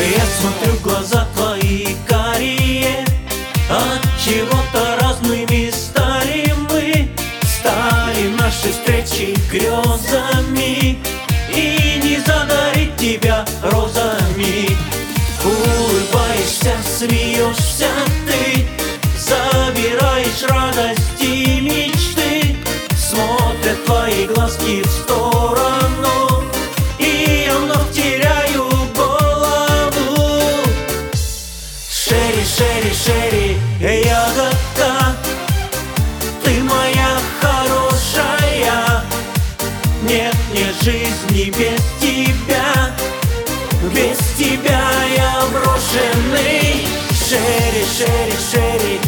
Смотрю в глаза твои карие. От чего-то разными стали мы. Стали наши встречи грезами. И не задарить тебя розами. Улыбаешься, смеешься ты. Забираешь радость и мечты. Смотрят твои глазки в сторону Шери, шери, шери, ягодка Ты моя хорошая. Нет мне жизни без тебя. Без тебя я брошенный. Шери, шери, шери,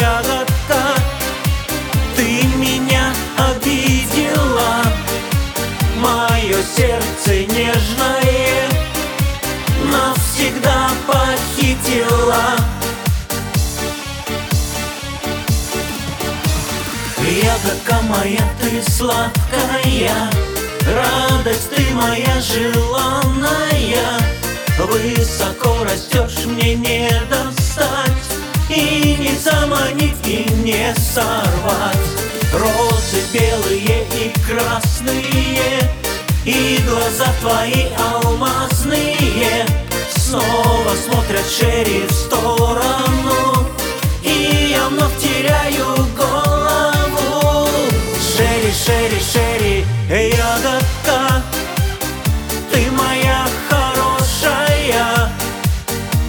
ягодка Ты меня обидела. Мое сердце нежное. Навсегда похитила моя, ты сладкая. Радость ты моя желанная. Высоко растешь, мне не достать. И не заманить, и не сорвать. Розы белые и красные И глаза твои алмазные. Снова смотрят шерри в сторону ягодка Ты моя хорошая.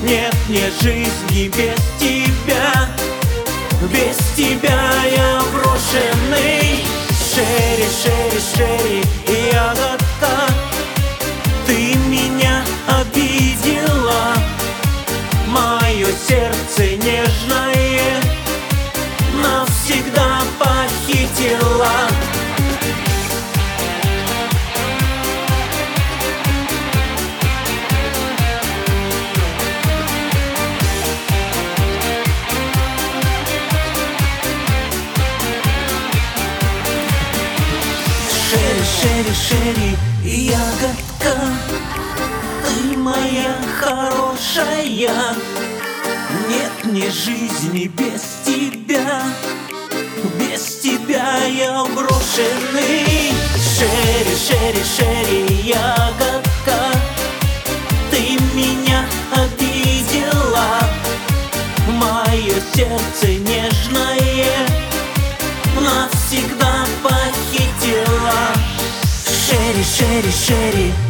Нет мне жизни без тебя. Без тебя я брошенный. Шерри, шерри, шерри, Шери, шери, ягодка Ты моя хорошая. Нет мне жизни без тебя Без тебя я брошенный. Шери, шери, шери, ягодка Ты меня обидела. Мое сердце нежное Навсегда похитила Шери, шери, шери,